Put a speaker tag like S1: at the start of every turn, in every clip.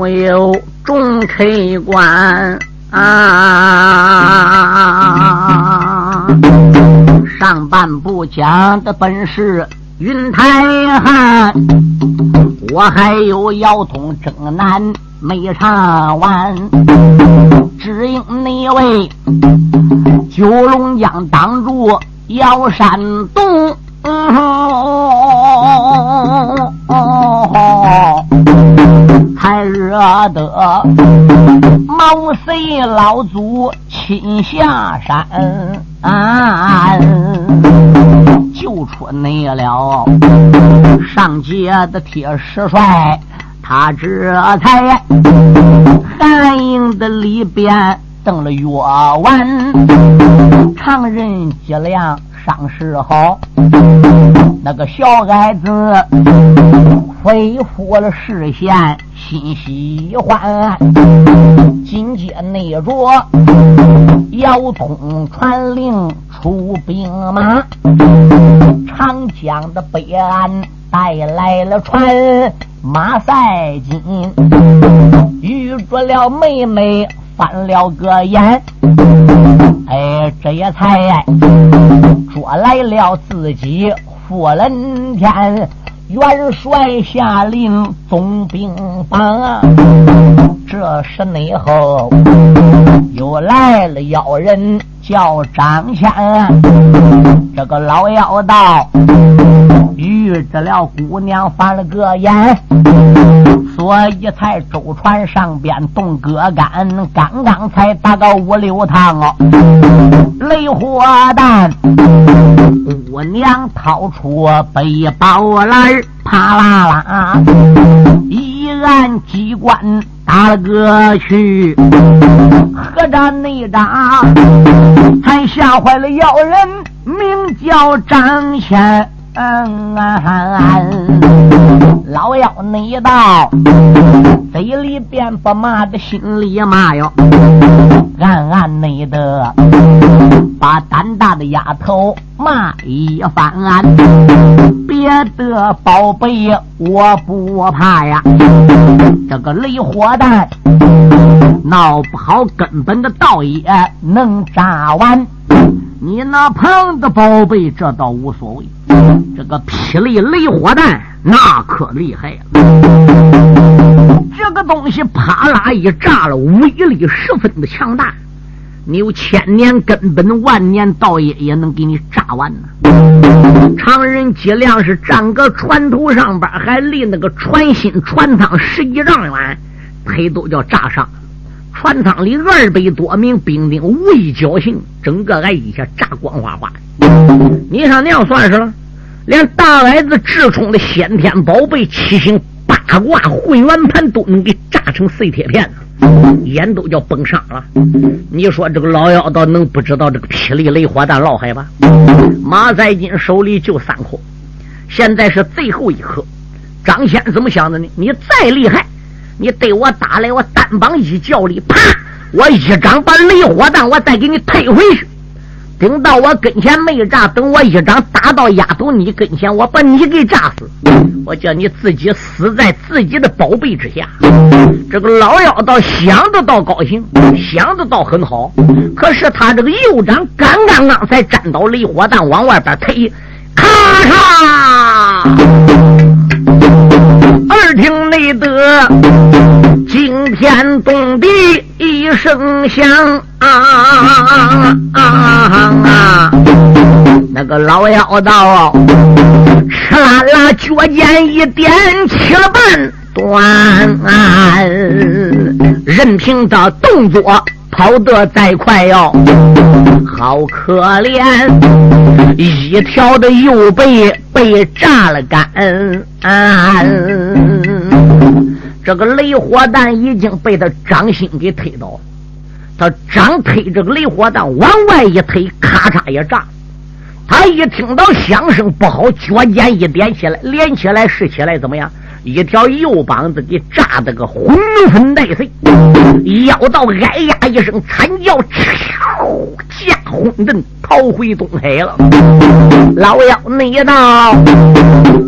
S1: 我有众客官啊！上半部讲的本是云台汉，我还有腰痛正难没唱完，只因那位九龙江挡住摇山洞。哦，还惹得毛遂老祖亲下山，救出你了上街的铁石帅，他这才寒营的里边等了月丸，常人脊梁。上时好，那个小矮子恢复了视线，心喜欢。紧接内着姚通传令出兵马，长江的北岸带来了船，马赛金遇着了妹妹。翻了个眼，哎，这也才捉来了自己夫人天元帅下令总兵榜。这时内后又来了妖人，叫张谦，这个老妖道遇着了姑娘翻了个眼。所以才舟船上边动戈杆，刚刚才打个五六趟哦，雷火弹，姑娘掏出背包来，啪啦啦，一按机关打了个去，何战内扎，还吓坏了妖人，名叫张谦。嗯老妖你到，嘴里边不骂的，心里骂哟。暗暗内的，把胆大的丫头骂一番。别的宝贝我不怕呀，这个雷火弹闹不好，根本的道也能炸完。你那胖的宝贝，这倒无所谓。这个霹雳雷火弹那可厉害了，这个东西啪啦一炸了，威力十分的强大。你有千年根本，万年道也也能给你炸完呢。常人脊梁是站个船头上边，还离那个船心船舱十几丈远，腿都叫炸伤。船舱里二百多名兵丁无一侥幸，整个挨一下炸光花花。你上那样算是了，连大来子智冲的先天宝贝七星八卦混元盘都能给炸成碎铁片眼都叫崩伤了。你说这个老妖道能不知道这个霹雳雷火弹老害吧？马在金手里就三颗，现在是最后一颗。张先怎么想的呢？你再厉害。你对我打来，我单膀一叫力，啪！我一掌把雷火弹，我再给你推回去。顶到我跟前没炸，等我一掌打到丫头你跟前，我把你给炸死。我叫你自己死在自己的宝贝之下。这个老妖道想得到高兴，想得到很好。可是他这个右掌刚刚刚才沾到雷火弹，往外边推，咔嚓！耳听内得惊天动地一声响啊啊啊啊啊！那个老妖道，哧啦啦脚尖一点起了半端，任凭他动作。跑得再快哟，好可怜！一条的右背被炸了干，这个雷火弹已经被他掌心给推倒。他掌推这个雷火弹往外一推，咔嚓一炸。他一听到响声不好，脚尖一点起来，连起来是起来怎么样？一条右膀子给炸得个魂飞带碎，腰到哎呀一声惨叫，驾红阵逃回东海了。老妖你到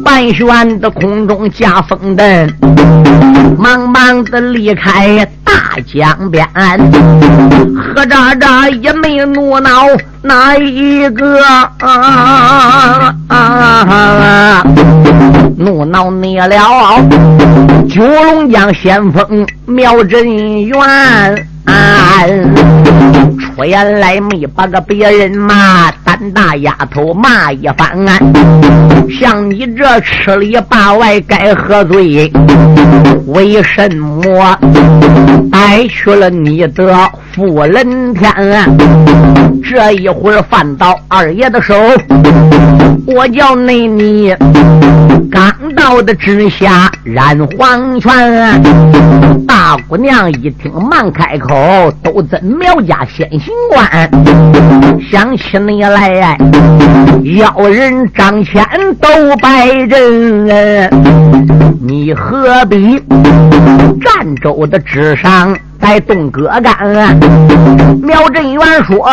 S1: 半悬的空中驾风灯，忙忙的离开。大江边，何渣渣也没怒恼哪一个啊，怒恼你了九龙江先锋苗振元。出言来没把个别人骂，胆大丫头骂一番。像你这吃里扒外该何罪？为什么带去了你的富人天？这一会儿犯到二爷的手，我叫内你刚到的之下染黄泉。大姑娘一听忙开口。都真苗家先行官，想起你来，要人张骞都拜人，你何必占州的之上？在东哥干，苗振元说：“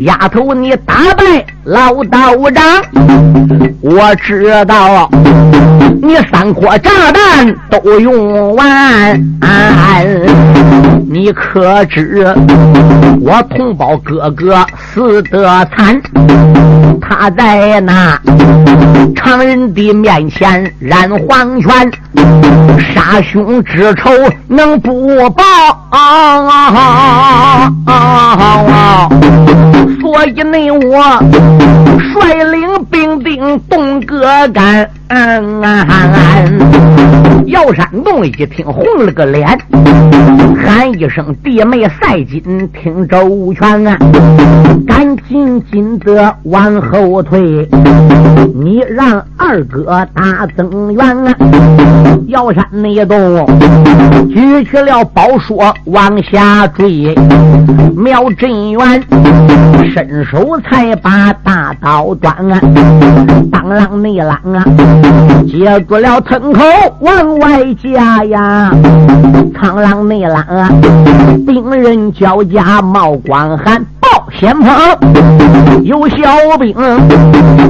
S1: 丫头，你打败老道长，我知道你三颗炸弹都用完，你可知我同胞哥哥死得惨？他在那常人的面前染黄泉，杀兄之仇能不报？”啊！所以你，我率领兵丁动戈干。姚山洞一听，红了个脸，喊一声：“弟妹赛金，听周全啊！赶紧紧的往后退，你让二哥打增援啊！”姚山那洞举起了宝说往下追，苗振元伸手才把大刀端啊！当啷内啷啊！接住了村口往外加呀，苍狼内狼啊，兵人交加冒光喊报先锋，有小兵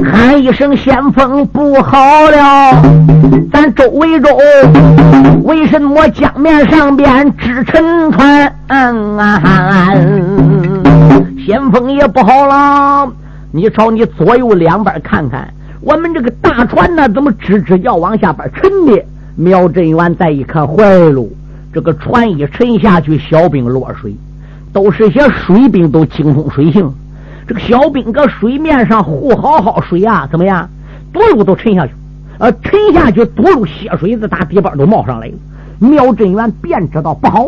S1: 喊一声先锋不好了，咱周围中为什么江面上边支沉船？先锋也不好了，你朝你左右两边看看。我们这个大船呢，怎么吱吱要往下边沉的？苗振元再一看，坏喽！这个船一沉下去，小兵落水，都是些水兵，都精通水性。这个小兵搁水面上护好好水啊，怎么样？多路都沉下去，呃，沉下去多路血水子打底边都冒上来了。苗振元便知道不好，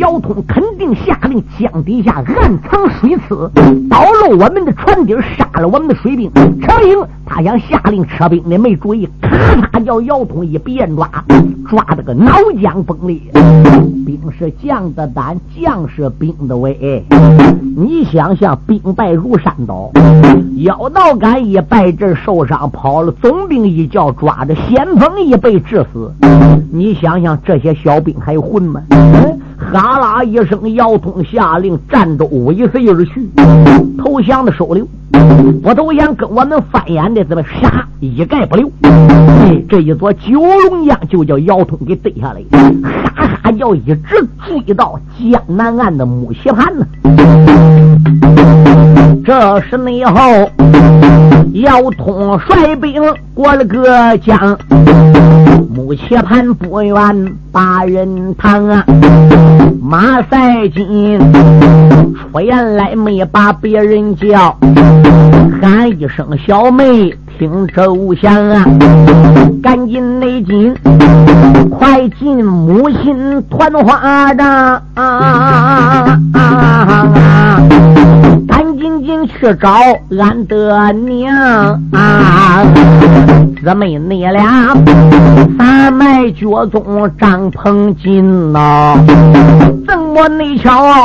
S1: 姚通肯定下令江底下暗藏水刺，捣漏我们的船底，杀了我们的水兵。程英他想下令撤兵的没注意，咔嚓叫姚通一鞭抓，抓的个脑浆崩裂。兵是将的胆，将是兵的威。你想想，兵败如山倒，妖道杆一败阵受伤跑了，总兵一叫抓着，先锋一被致死。你想想这些。小兵还混吗？哈啦一声，姚通下令，战斗尾随而去，投降的收留，不投降跟我们翻眼的怎么杀一概不留。这一座九龙江就叫姚通给逮下来，哈哈叫一直追到江南岸的木樨盘呢。这是内后，姚通率兵过了个江。木切盘不远八人堂啊，马赛金出言来没把别人叫，喊一声小妹听周详啊，赶紧内进，快进母亲团花帐啊，赶紧。去找俺的娘啊！姊妹你俩三脉脚中张鹏金呐，怎么你瞧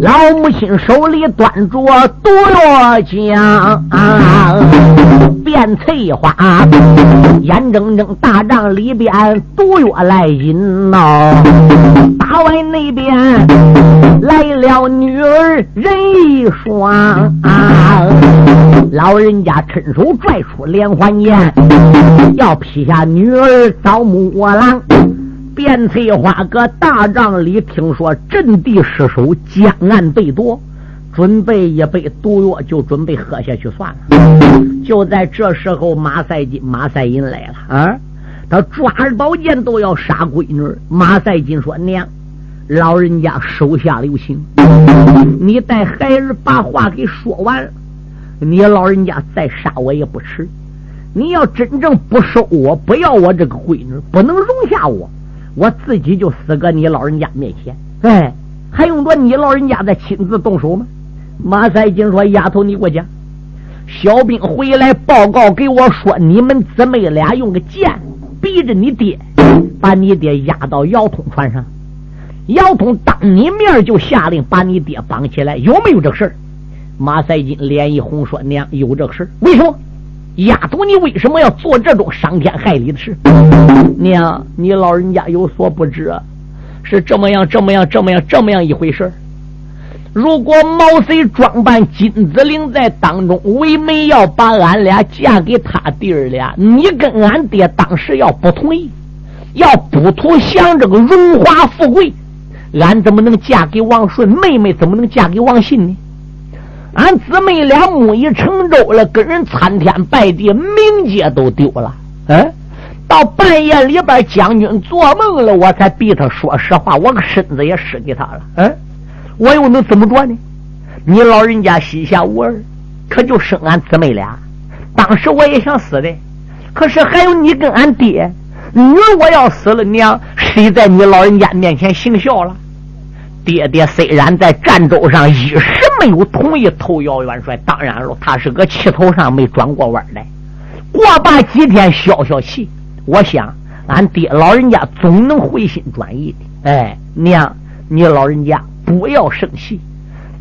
S1: 老母亲手里端着毒药浆啊？变翠花眼睁睁大帐里边毒药来引呐，大外那边来了女儿人一双啊！老人家趁手拽出连环剑。要劈下女儿遭木郎，卞翠花搁大帐里听说阵地失守，江岸被夺，准备一杯毒药就准备喝下去算了。就在这时候，马赛金、马赛银来了啊！他抓着宝剑都要杀闺女。马赛金说：“娘，老人家手下留情，你带孩儿把话给说完，你老人家再杀我也不迟。”你要真正不收我，不要我这个闺女，不能容下我，我自己就死搁你老人家面前。哎，还用得你老人家再亲自动手吗？马赛金说：“丫头，你给我讲。”小兵回来报告给我说：“你们姊妹俩用个剑逼着你爹，把你爹押到姚通船上。姚通当你面就下令把你爹绑起来，有没有这个事儿？”马赛金脸一红说：“娘，有这个事儿。为什么？”丫头，你为什么要做这种伤天害理的事？娘，你老人家有所不知，是这么样、这么样、这么样、这么样一回事如果毛遂装扮金子玲在当中，为媒要把俺俩嫁给他弟儿俩，你跟俺爹当时要不同意，要不图享这个荣华富贵，俺怎么能嫁给王顺？妹妹怎么能嫁给王信呢？俺姊妹俩木已成舟了，跟人参天拜地，名节都丢了。嗯，到半夜里边，将军做梦了，我才逼他说实话，我个身子也使给他了。嗯，我又能怎么着呢？你老人家膝下无儿，可就生俺姊妹俩。当时我也想死的，可是还有你跟俺爹，女儿我要死了，娘谁在你老人家面前行孝了？爹爹虽然在战州上一时没有同意投姚元帅，当然了，他是个气头上没转过弯来。过罢几天消消气，我想俺爹老人家总能回心转意的。哎，娘，你老人家不要生气。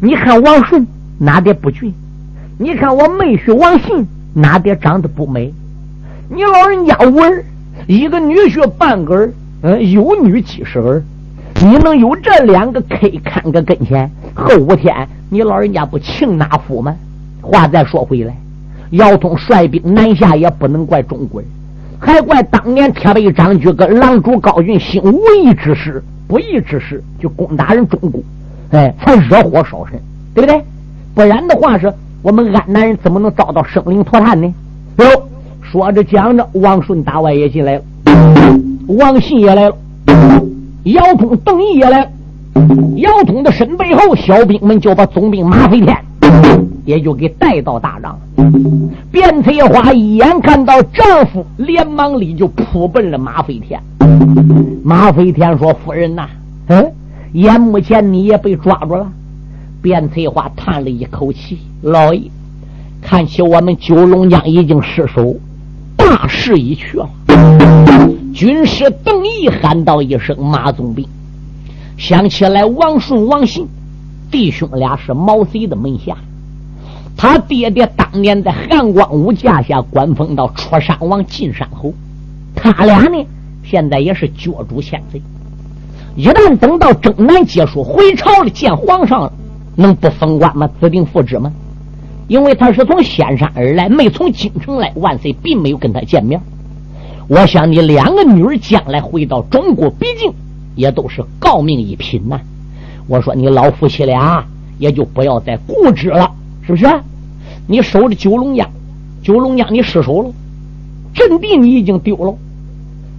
S1: 你看王顺哪点不俊？你看我妹婿王信哪点长得不美？你老人家无儿，一个女婿半个儿，嗯，有女几十儿。你能有这两个 K 看个跟前，后五天你老人家不请纳夫吗？话再说回来，姚通率兵南下也不能怪中国人，还怪当年铁背张举跟狼主高俊兴无义之事、不义之事，就攻打人中国，哎，才惹火烧身，对不对？不然的话，是我们安南人怎么能遭到生灵涂炭呢？哟，说着讲着，王顺大外也进来了，王信也来了。姚通、邓毅也来，姚通的身背后，小兵们就把总兵马飞天也就给带到大帐。卞翠花一眼看到丈夫，连忙里就扑奔了马飞天。马飞天说：“夫人呐，嗯，眼目前你也被抓住了。”卞翠花叹了一口气：“老爷，看起我们九龙江已经失守，大势已去了。”军师邓毅喊道一声：“马总兵！”想起来，王顺、王信弟兄俩是毛贼的门下。他爹爹当年在汉光武架下官封到出山王、进山侯。他俩呢，现在也是角逐千岁。一旦等到征南结束，回朝了见皇上，能不封官吗？指定复职吗？因为他是从仙山而来，没从京城来，万岁并没有跟他见面。我想你两个女儿将来回到中国，毕竟也都是诰命一品呐。我说你老夫妻俩也就不要再固执了，是不是？你守着九龙江，九龙江你失守了，阵地你已经丢了，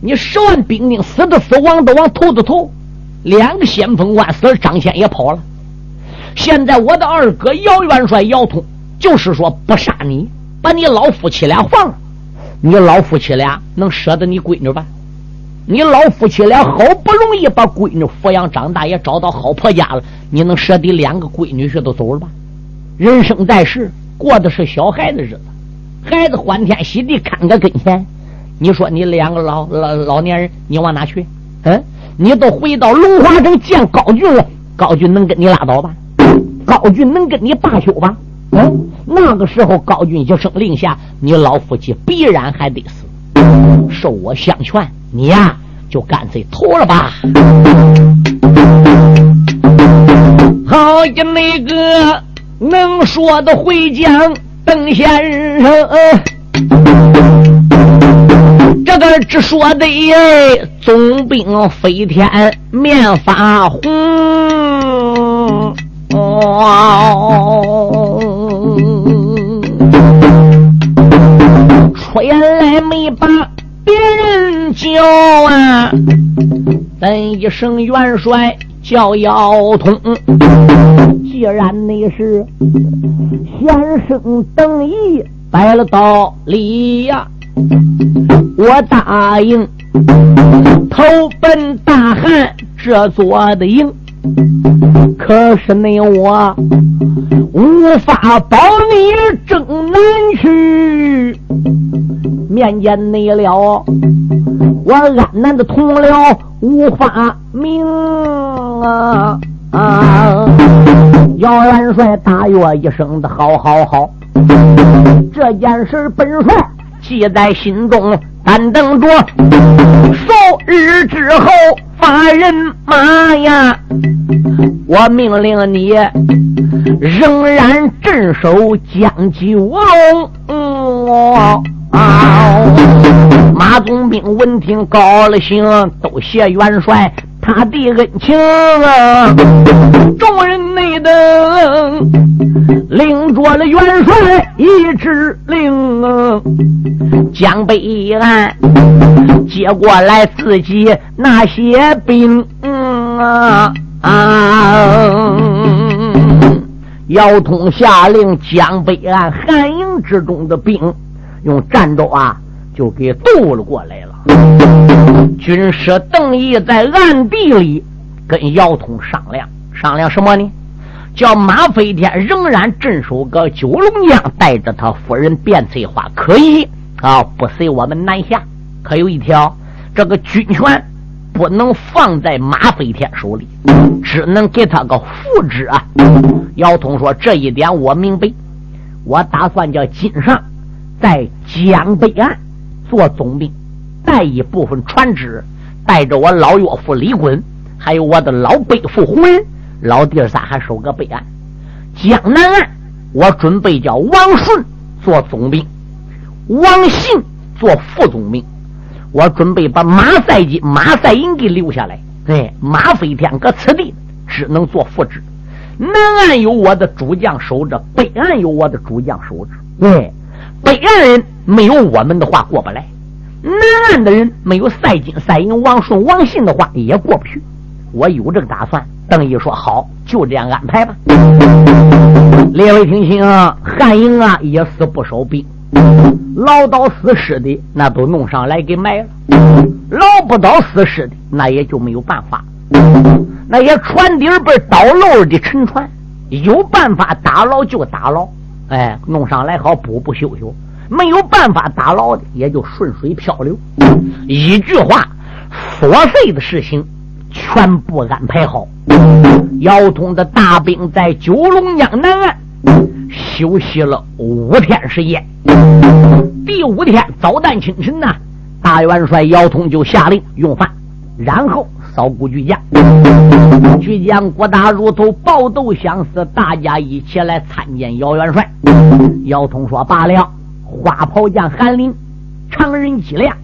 S1: 你十万兵丁死的死，亡的亡，投的投，两个先锋官死了，张骞也跑了。现在我的二哥姚元帅姚通就是说不杀你，把你老夫妻俩放了。你老夫妻俩能舍得你闺女吧？你老夫妻俩好不容易把闺女抚养长大，也找到好婆家了，你能舍得两个闺女婿都走了吧？人生在世，过的是小孩子日子，孩子欢天喜地看个跟前。你说你两个老老老年人，你往哪去？嗯，你都回到龙华城见高俊了，高俊能跟你拉倒吧？高俊能跟你罢休吧？嗯，那个时候高俊一声令下，你老夫妻必然还得死。受我相劝，你呀就干脆投了吧。好的那个能说的回讲邓先生，这个只说的总兵飞天面发红哦，出来没把别人叫啊，咱一声元帅。叫姚通，既然你是先生等意摆了道理呀，我答应投奔大汉这座的营。可是你我无法保你正南去，面见你了，我安南的同僚无法明啊啊！姚元帅大约一声的好好好，这件事本帅记在心中，但等着数日之后。发人马呀！我命令你仍然镇守江九龙。马总兵闻听高了兴，都谢元帅他的恩情啊！众人内等领着了元帅一支令啊，江北岸接过来自己那些兵啊啊！姚通下令，江北岸汉营之中的兵用战斗啊，就给渡了过来了。军师邓毅在暗地里跟姚通商量，商量什么呢？叫马飞天仍然镇守个九龙江，带着他夫人卞翠花可以啊，不随我们南下。可有一条，这个军权不能放在马飞天手里，只能给他个副职啊。姚通说：“这一点我明白，我打算叫金上在江北岸做总兵，带一部分船只，带着我老岳父李衮，还有我的老背父洪仁。”老弟儿仨还守个北岸，江南岸我准备叫王顺做总兵，王信做副总兵。我准备把马赛金、马赛银给留下来。对，马飞天搁此地只能做副职。南岸有我的主将守着，北岸有我的主将守着。对，北岸人没有我们的话过不来，南岸的人没有赛金、赛银、王顺、王信的话也过不去。我有这个打算。邓毅说：“好，就这样安排吧。”列位听清，汉营啊，也是不少兵，老到死尸的那都弄上来给埋了，捞不到死尸的那也就没有办法。那些船底儿被倒漏的沉船，有办法打捞就打捞，哎，弄上来好补补修修；没有办法打捞的，也就顺水漂流。一句话，琐碎的事情。全部安排好，姚通的大兵在九龙江南岸休息了五天时间。第五天早旦清晨呐，大元帅姚通就下令用饭，然后扫鼓巨将。巨将郭大如头抱斗相思，大家一起来参见姚元帅。姚通说：“罢了，花袍将韩林、常人脊梁，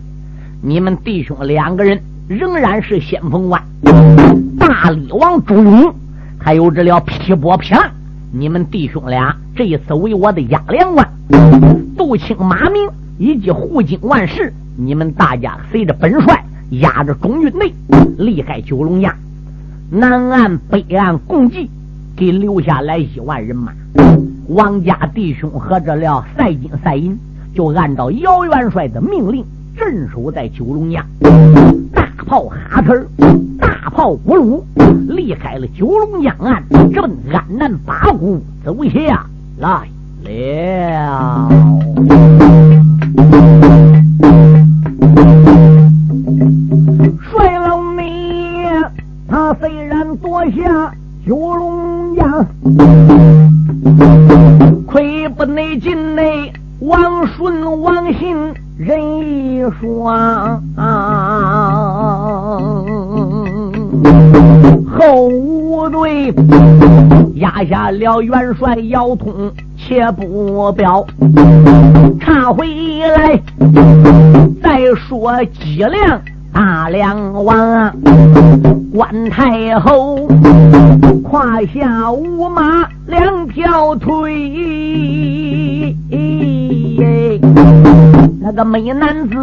S1: 你们弟兄两个人。”仍然是先锋官，大力王朱勇，还有这了劈波劈浪，你们弟兄俩这一次为我的压粮官，杜青马明以及护京万事，你们大家随着本帅压着中运内，离开九龙崖，南岸北岸共计给留下来一万人马，王家弟兄和这了赛金赛银，就按照姚元帅的命令镇守在九龙崖。大炮哈特大炮咕噜，离开了九龙江岸，直奔安南八股走下来了。他虽然夺下九龙江，亏不内进内王顺王信人一双。后五队压下了元帅姚通，且不表。查回来再说脊梁大梁王，关太后胯下五马两条腿。那个美男子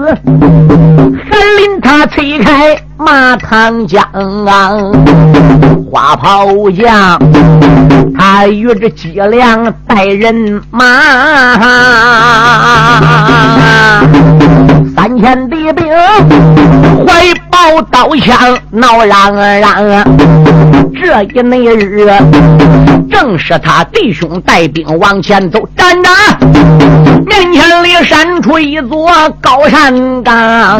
S1: 还领他推开马唐江，花袍将他与这脊梁带人马，三千敌兵怀抱刀枪闹嚷嚷，这一那日正是他弟兄带兵往前走，站着面前里闪出一座高山岗。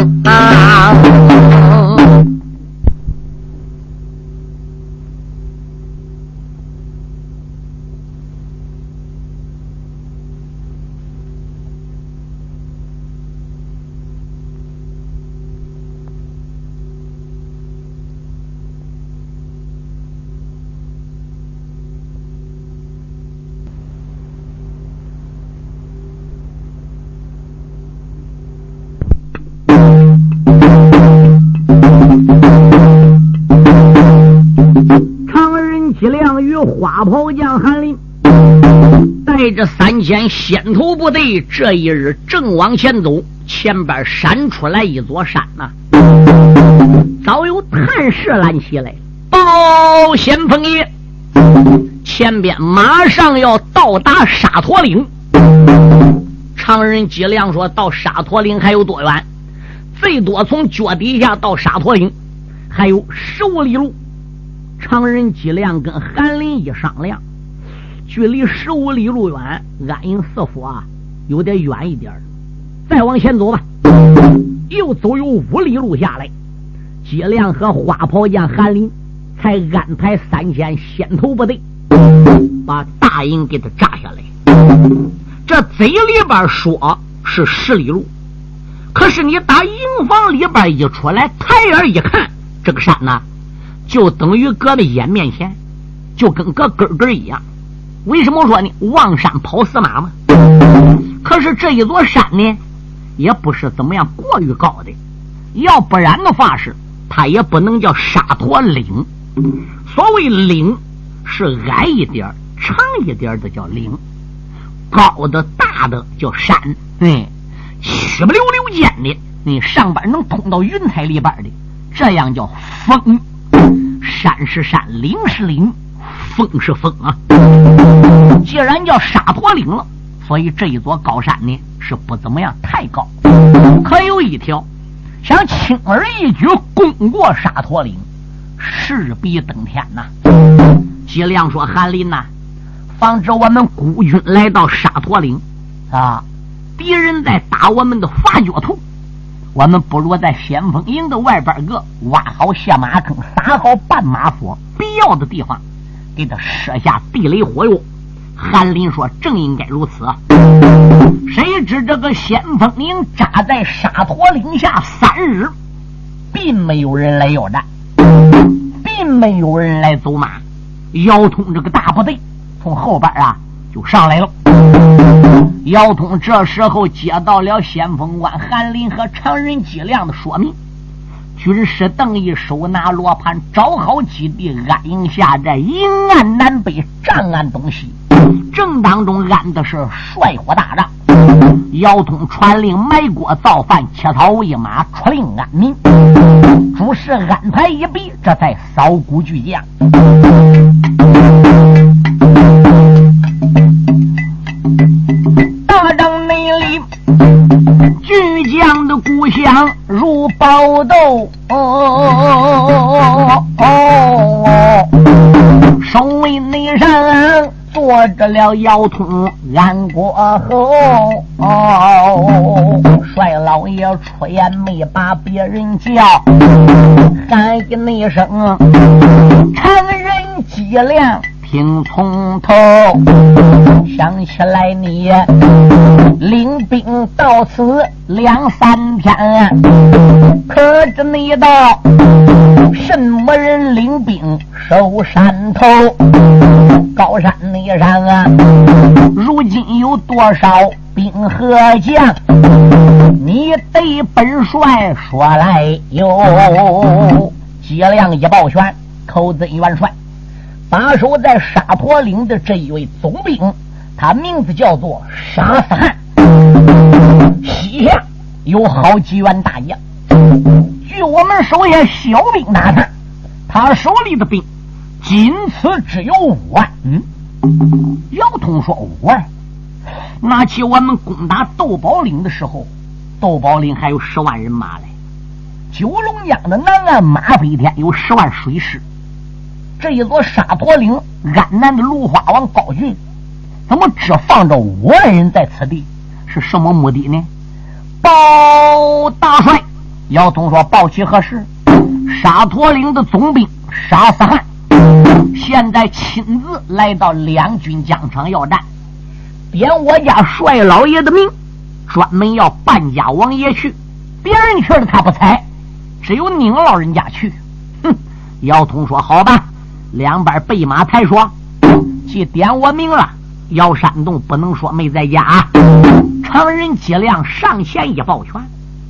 S1: 花袍将韩林带着三千先头部队，这一日正往前走，前边闪出来一座山呐，早有探视拦起来，报先锋爷，前边马上要到达沙陀岭。常人计量说到沙陀岭还有多远？最多从脚底下到沙陀岭还有十五里路。常人计量跟韩林一商量，距离十五里路远，安营四府啊，有点远一点再往前走吧，又走有五里路下来，计量和花袍将韩林才安排三千先头部队，把大营给他炸下来。这嘴里边说是十里路，可是你打营房里边一出来，抬眼一看，这个山呢？就等于搁在眼面前，就跟搁根根一样。为什么说呢？望山跑死马嘛。可是这一座山呢，也不是怎么样过于高的。要不然的话是，它也不能叫沙陀岭。所谓岭，是矮一点、长一点的叫岭，高的大的叫山。嗯，曲不溜溜尖的，你上边能通到云彩里边的，这样叫峰。山是山，岭是岭，峰是峰啊！既然叫沙陀岭了，所以这一座高山呢是不怎么样太高。可有一条，想轻而易举攻过沙陀岭，势必登天呐！吉亮说：“韩林呐，防止我们孤军来到沙陀岭啊，敌人在打我们的发脚图。”我们不如在先锋营的外边个挖好下马坑，撒好绊马索，必要的地方给他设下地雷火药。韩林说：“正应该如此。”谁知这个先锋营扎在沙陀岭下三日，并没有人来要战，并没有人来走马。姚通这个大部队从后边啊就上来了。姚通这时候接到了先锋官韩林和常人计量的说明，军师邓毅手拿罗盘，找好基地，安营下寨，营岸南北，战安东西，正当中安的是帅火大帐。姚通传令埋锅造饭，切草喂马，出令安民。诸事安排一毕，这才扫鼓巨将。宝斗，守卫内山坐着了腰通安过后，帅老爷出言没把别人叫，喊一那声常人脊梁。听从头，想起来你领兵到此两三天，可知你道什么人领兵守山头？高山那上啊，如今有多少兵和将？你对本帅说来有。脊梁一抱拳，口尊元帅。把守在沙陀岭的这一位总兵，他名字叫做沙斯汗，西夏有好几员大将。据我们手下小兵打探，他手里的兵仅此只有五万。嗯，姚通说五万。拿起我们攻打窦宝岭的时候，窦宝岭还有十万人马嘞。九龙江的南岸马飞天有十万水师。这一座沙陀岭，安南的芦花王高俊，怎么只放着五万人在此地？是什么目的呢？报大帅，姚通说：“报其何事？”沙陀岭的总兵沙斯汉，现在亲自来到两军疆场要战，点我家帅老爷的名，专门要半家王爷去，别人去了他不睬，只有您老人家去。哼！姚通说：“好吧。”两边备马抬说：“既点我名了，姚山洞不能说没在家。”常人脊梁上前一抱拳，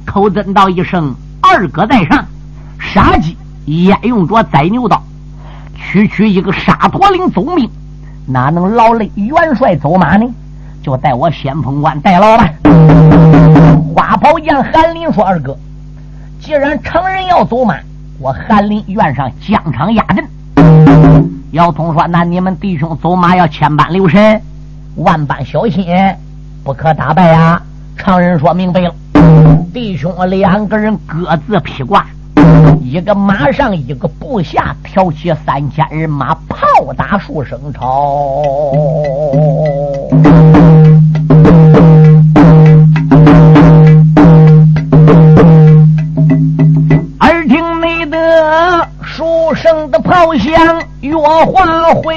S1: 口尊道一声：“二哥在上。”杀鸡焉用着宰牛刀？区区一个沙陀岭总兵，哪能劳累元帅走马呢？就带我先锋官代劳吧。花袍将韩林说：“二哥，既然常人要走马，我韩林愿上疆场压阵。”姚通说：“那你们弟兄走马要千般留神，万般小心，不可打败啊！”常人说明白了，弟兄两个人各自披挂，一个马上，一个部下，挑起三千人马，炮打数声朝。耳听没得数声的炮响。月华辉，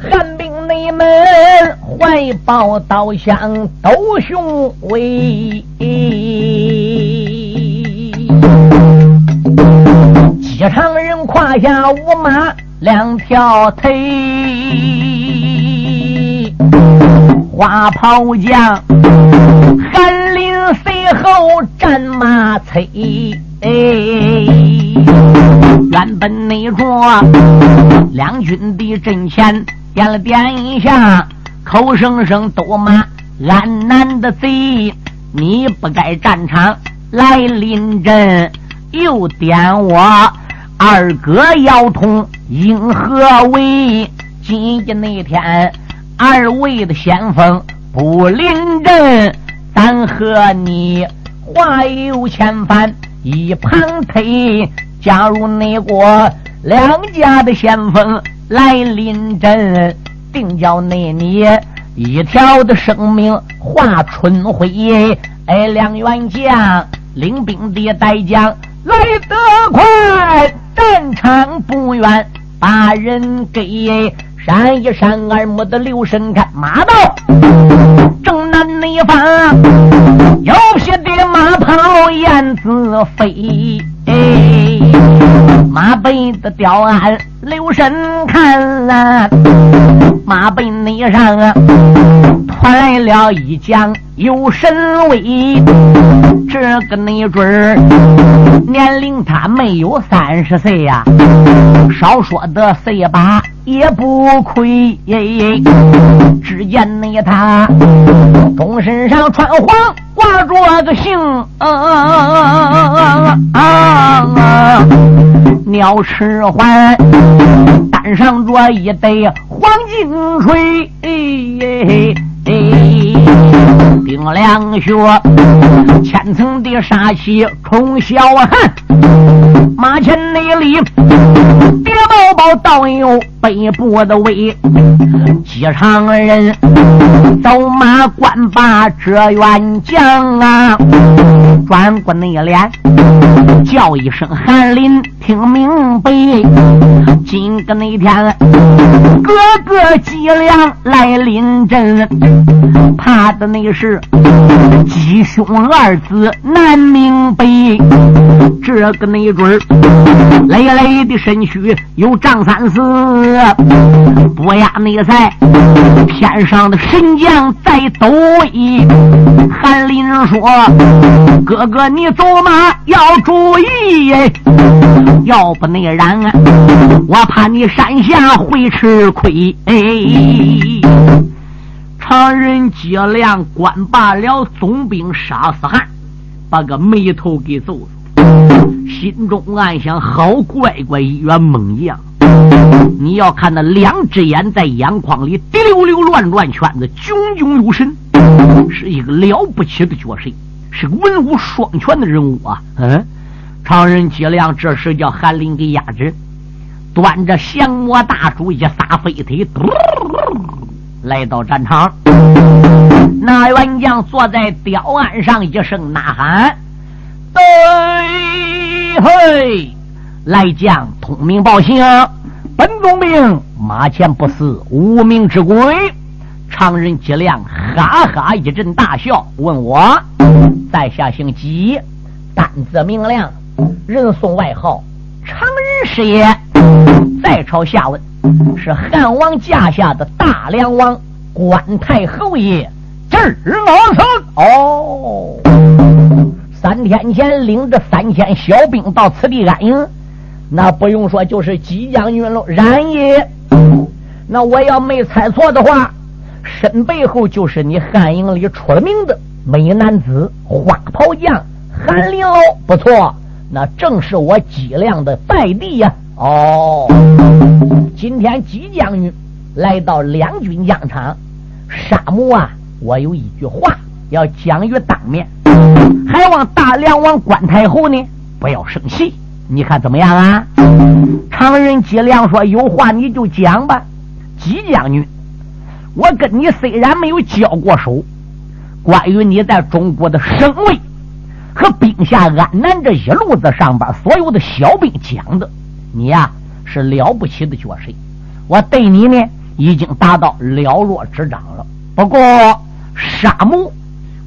S1: 寒冰内门怀抱刀枪斗雄威，机场人胯下五马两条腿，花袍将寒林随后战马催。哎，原本那着两军的阵前点了点一下，口声声都骂安南的贼，你不该战场来临阵，又点我二哥要通因何为？今天那天二位的先锋不临阵，咱和你话有千番。一旁推，假如那国两家的先锋来临阵，定叫那你一条的生命化春晖。哎，两员将领兵的带将来得快，战场不远，把人给闪一闪，耳目的留神看马到正南那方，有匹的马跑燕子飞，马背的吊鞍留神看啊，马背内上啊，传来了一将有神威，这个内准儿年龄他没有三十岁呀，少说的岁把也不亏。只见那他钟身上穿黄，挂着个星，鸟翅环，担上着一对黄金锤。哎冰凉雪，千层的杀气冲霄汉，马前内里别宝宝倒有北部的位，几场人走马观把这员将啊，转过内脸叫一声韩林，听明白。今个那天，哥哥脊梁来临阵，怕的那是吉凶二字难明白。这个那准儿，累累你的身躯有丈三四，不压那赛，天上的神将在抖衣。韩林说：“哥哥，你走马要注意，要不那然，我怕你山下会吃亏。”哎，常人接亮关罢了总兵杀死汉，把个眉头给皱皱。心中暗想：好乖乖一员猛将！你要看那两只眼在眼眶里滴溜溜乱转圈子，炯炯有神，是一个了不起的角色，是个文武双全的人物啊！嗯，常人接亮这时叫韩林给压制，端着降魔大杵一撒飞腿，来到战场。那员将坐在吊案上，一声呐喊。对，嘿，来将通明报信，啊本总兵马前不死无名之鬼。常人吉亮哈哈一阵大笑，问我在下姓姬，单字明亮，人送外号常人师爷。再朝下问，是汉王驾下的大梁王关太侯爷，这儿老僧哦。三天前领着三千小兵到此地安营，那不用说就是姬将军喽。然也，那我要没猜错的话，身背后就是你汉营里出了名的美男子花袍将韩林喽。不错，那正是我姬亮的拜弟呀。哦，今天姬将军来到两军疆场，沙母啊，我有一句话要讲于当面。还望大梁王关太后呢，不要生气。你看怎么样啊？常人姬亮说：“有话你就讲吧。”姬将军，我跟你虽然没有交过手，关于你在中国的声位和兵下安南这一路子上边所有的小兵讲的，你呀是了不起的角色。我对你呢已经达到了若指掌了。不过沙母。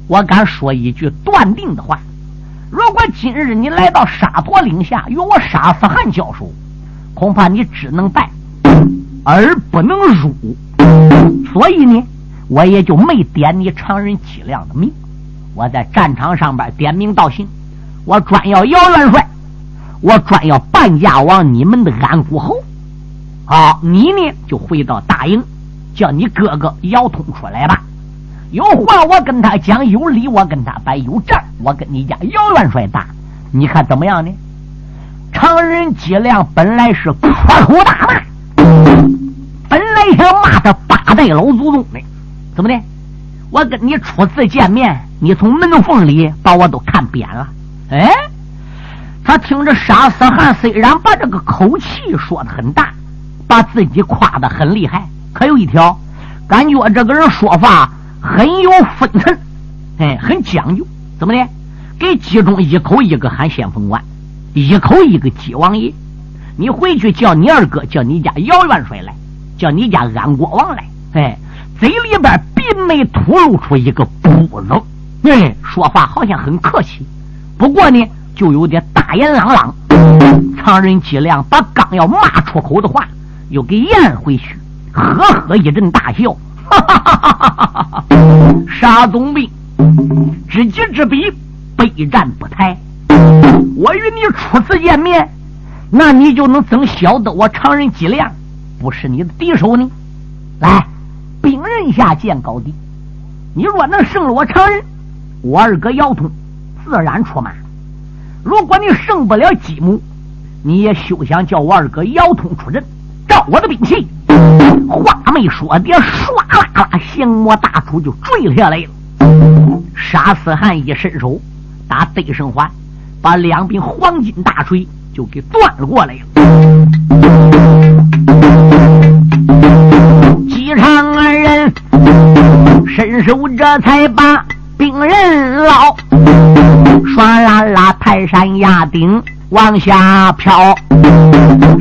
S1: 我敢说一句断定的话：如果今日你来到沙陀岭下与我沙斯汗交手，恐怕你只能败而不能入。所以呢，我也就没点你常人脊梁的名。我在战场上边点名道姓，我专要姚元帅，我专要半价王你们的安谷侯。好，你呢就回到大营，叫你哥哥姚通出来吧。有话我跟他讲，有理我跟他摆，有账我跟你家姚元帅打，你看怎么样呢？常人脊梁本来是破口大骂，本来想骂他八代老祖宗的，怎么的？我跟你初次见面，你从门缝里把我都看扁了。哎，他听着沙斯汗虽然把这个口气说的很大，把自己夸的很厉害，可有一条，感觉这个人说话。很有分寸，哎，很讲究。怎么的？给集中一口一个喊先锋官，一口一个姬王爷。你回去叫你二哥，叫你家姚元帅来，叫你家安国王来。哎，嘴里边并没吐露出一个不字。哎，说话好像很客气，不过呢，就有点大言朗朗。常人脊梁把刚要骂出口的话又给咽回去，呵呵一阵大笑。哈哈哈哈哈哈！沙总兵，知己知彼，备战不殆。我与你初次见面，那你就能怎晓得我常人脊梁不是你的敌手呢？来，兵刃下见高低。你若能胜了我常人，我二哥姚通自然出马；如果你胜不了姬母，你也休想叫我二哥姚通出阵。我的兵器。话没说，点唰啦啦，降魔大杵就坠下来了。沙斯汉一伸手，打对身环，把两柄黄金大锤就给断了过来了。机场二人伸手，这才把兵刃捞，唰啦啦，泰山压顶。往下飘。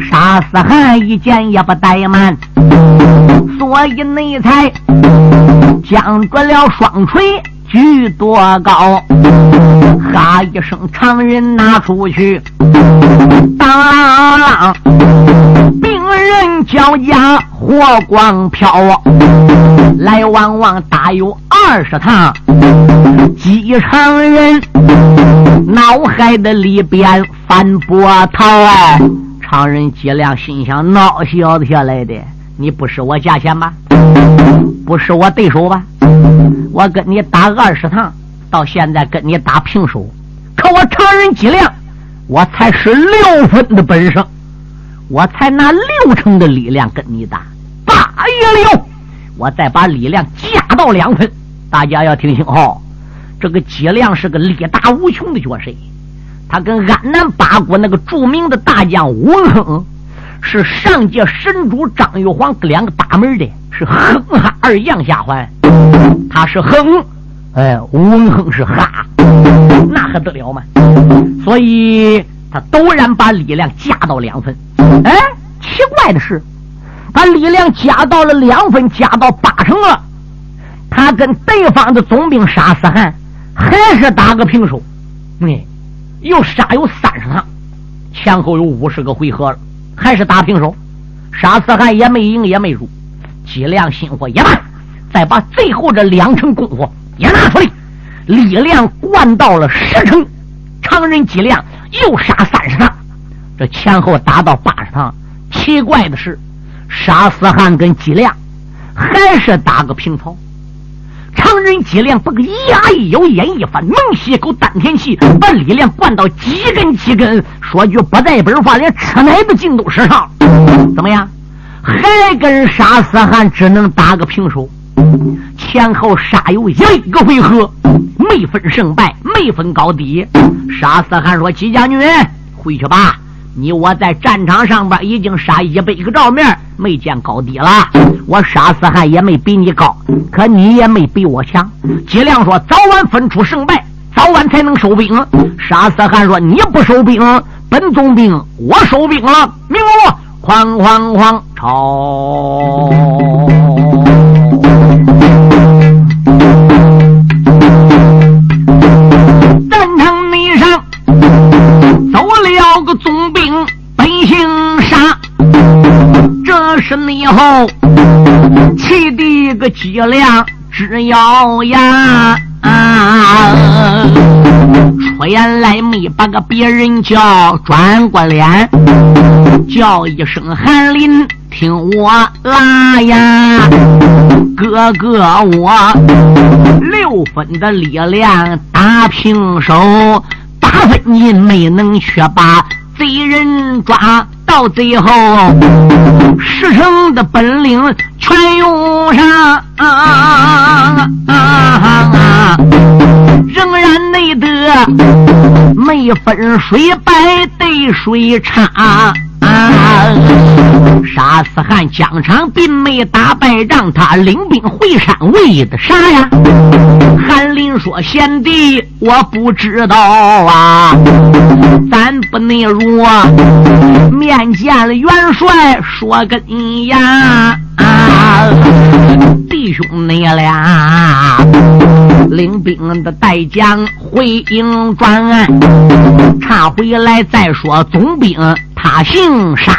S1: 沙斯汗一见也不怠慢，所以内才将准了双锤举多高，哈一声，常人拿出去，当啷啷，人脚下火光飘，来往往大有二十趟，机场人脑海的里边翻波涛哎。常人脊梁心想：闹小子下来的，你不是我价钱吧？不是我对手吧？我跟你打二十趟，到现在跟你打平手，可我常人脊梁，我才是六分的本事，我才拿六成的力量跟你打，八一六，我再把力量加到两分。大家要听清哦，这个脊梁是个力大无穷的角色。他跟安南八国那个著名的大将文亨是上届神主张玉皇两个把门的，是哼哈二杨下环。他是哼，哎，文亨是哈，那还得了吗？所以他陡然把力量加到两分。哎，奇怪的是，把力量加到了两分，加到八成了。他跟对方的总兵沙思汗还是打个平手。嗯。又杀有三十趟，前后有五十个回合了，还是打平手。沙思汗也没赢也没输，脊梁心火一慢，再把最后这两成功夫也拿出来，力量灌到了十成。常人脊梁又杀三十趟，这前后打到八十趟。奇怪的是，沙思汗跟脊梁还是打个平草。常人脊梁不个牙一咬，眼一翻，猛吸一口丹田气，把力量灌到几根几根。说句不带本话，连吃奶的劲都使上。怎么样？还跟沙思汗只能打个平手。前后杀有一个回合，没分胜败，没分高低。沙斯汗说：“齐将军，回去吧。”你我在战场上边已经杀一百个照面，没见高低了。我沙斯汉也没比你高，可你也没比我强。姬亮说：“早晚分出胜败，早晚才能收兵。”沙斯汉说：“你不收兵，本总兵我收兵了。”明白不哐哐哐，朝的个脊梁直咬牙。出言来没把个别人叫，转过脸叫一声韩林，听我拉呀，哥哥我六分的力量打平手，八分银没能却把。贼人抓到最后，十成的本领全用上，啊啊啊仍然没得没分水白对水差。杀死汉疆场并没打败仗，他领兵回山为的啥呀？韩林说：“贤弟，我不知道啊，咱不能如面见了元帅说个你呀。”啊弟兄你俩领兵的带将回营转差，回来再说总兵。他姓沙，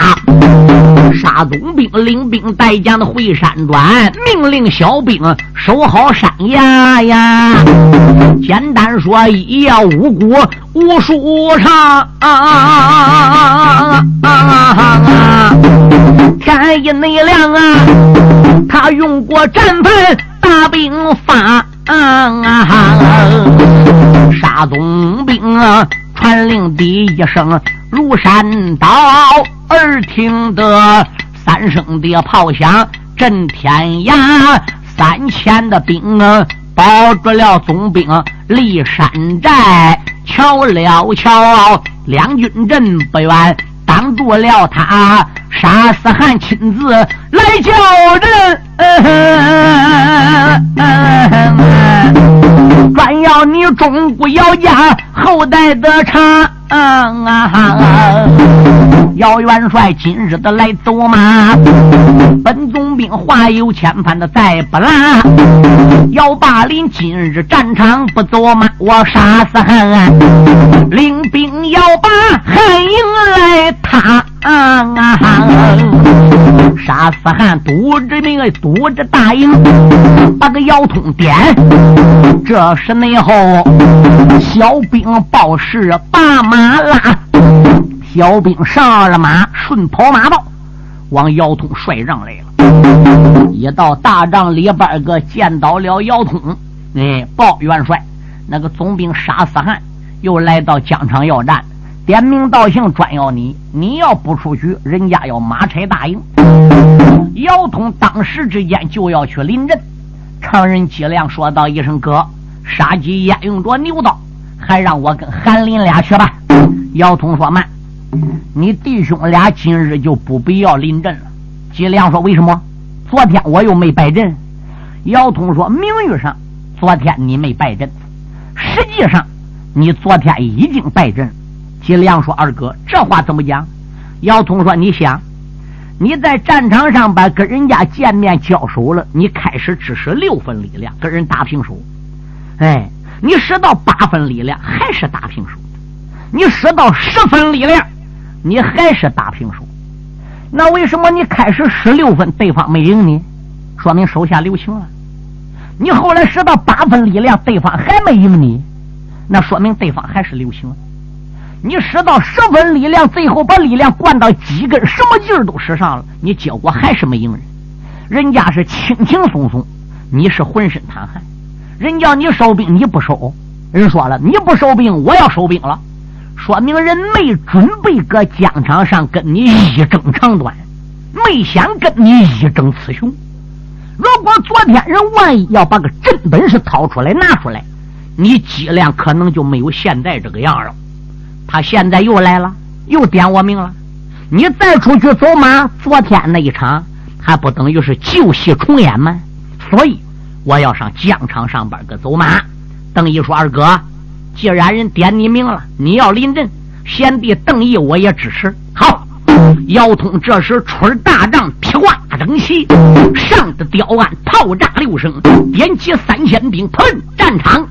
S1: 沙总兵领兵带将的回山转，命令小兵守好山崖呀。简单说，一夜五谷无数场。天一内亮啊，他用过战盆大兵发。沙总兵啊，传令第一声。如山倒，耳听得三声的炮响震天涯，三千的兵啊保住了总兵离山寨，瞧了瞧，两军阵不远挡住了他。沙思汗亲自来叫人，专要你钟鼓要家后代的嗯啊。姚元帅今日的来走马，本总兵话有千番的再不拉。姚霸林今日战场不走马，我杀死汉，领兵要把汉营来踏。啊杀死汉堵着那个堵着大营，把个姚通点。这时内后小兵报事，把马拉。小兵上了马，顺跑马道，往姚通帅帐来了。一到大帐里边个见到了姚通，哎，报元帅，那个总兵沙思汗又来到疆场要战，点名道姓专要你，你要不出去，人家要马拆大营。姚通当时之间就要去临阵，常人脊梁说道一声：“哥，杀鸡焉用着牛刀，还让我跟韩林俩去吧。”姚通说：“慢。”你弟兄俩今日就不必要临阵了。吉良说：“为什么？昨天我又没败阵。”姚通说：“名誉上，昨天你没败阵，实际上你昨天已经败阵。”吉良说：“二哥，这话怎么讲？”姚通说：“你想，你在战场上边跟人家见面交手了，你开始只使六分力量跟人打平手，哎，你使到八分力量还是打平手，你使到十分力量。”你还是打平手，那为什么你开始十六分，对方没赢你？说明手下留情了。你后来使到八分力量，对方还没赢你，那说明对方还是留情了。你使到十分力量，最后把力量灌到几根，什么劲儿都使上了，你结果还是没赢人。人家是轻轻松松，你是浑身淌汗。人叫你收兵，你不收。人说了，你不收兵，我要收兵了。说明人没准备搁疆场上跟你一争长短，没想跟你一争雌雄。如果昨天人万一要把个真本事掏出来拿出来，你脊梁可能就没有现在这个样了。他现在又来了，又点我名了。你再出去走马，昨天那一场还不等于是旧戏重演吗？所以我要上疆场上边个走马。邓毅说：“二哥。”既然人点你名了，你要临阵，贤弟邓毅我也支持。好，姚通这时出大帐，披挂整齐，上的吊鞍，炮炸六声，点起三千兵，喷战场。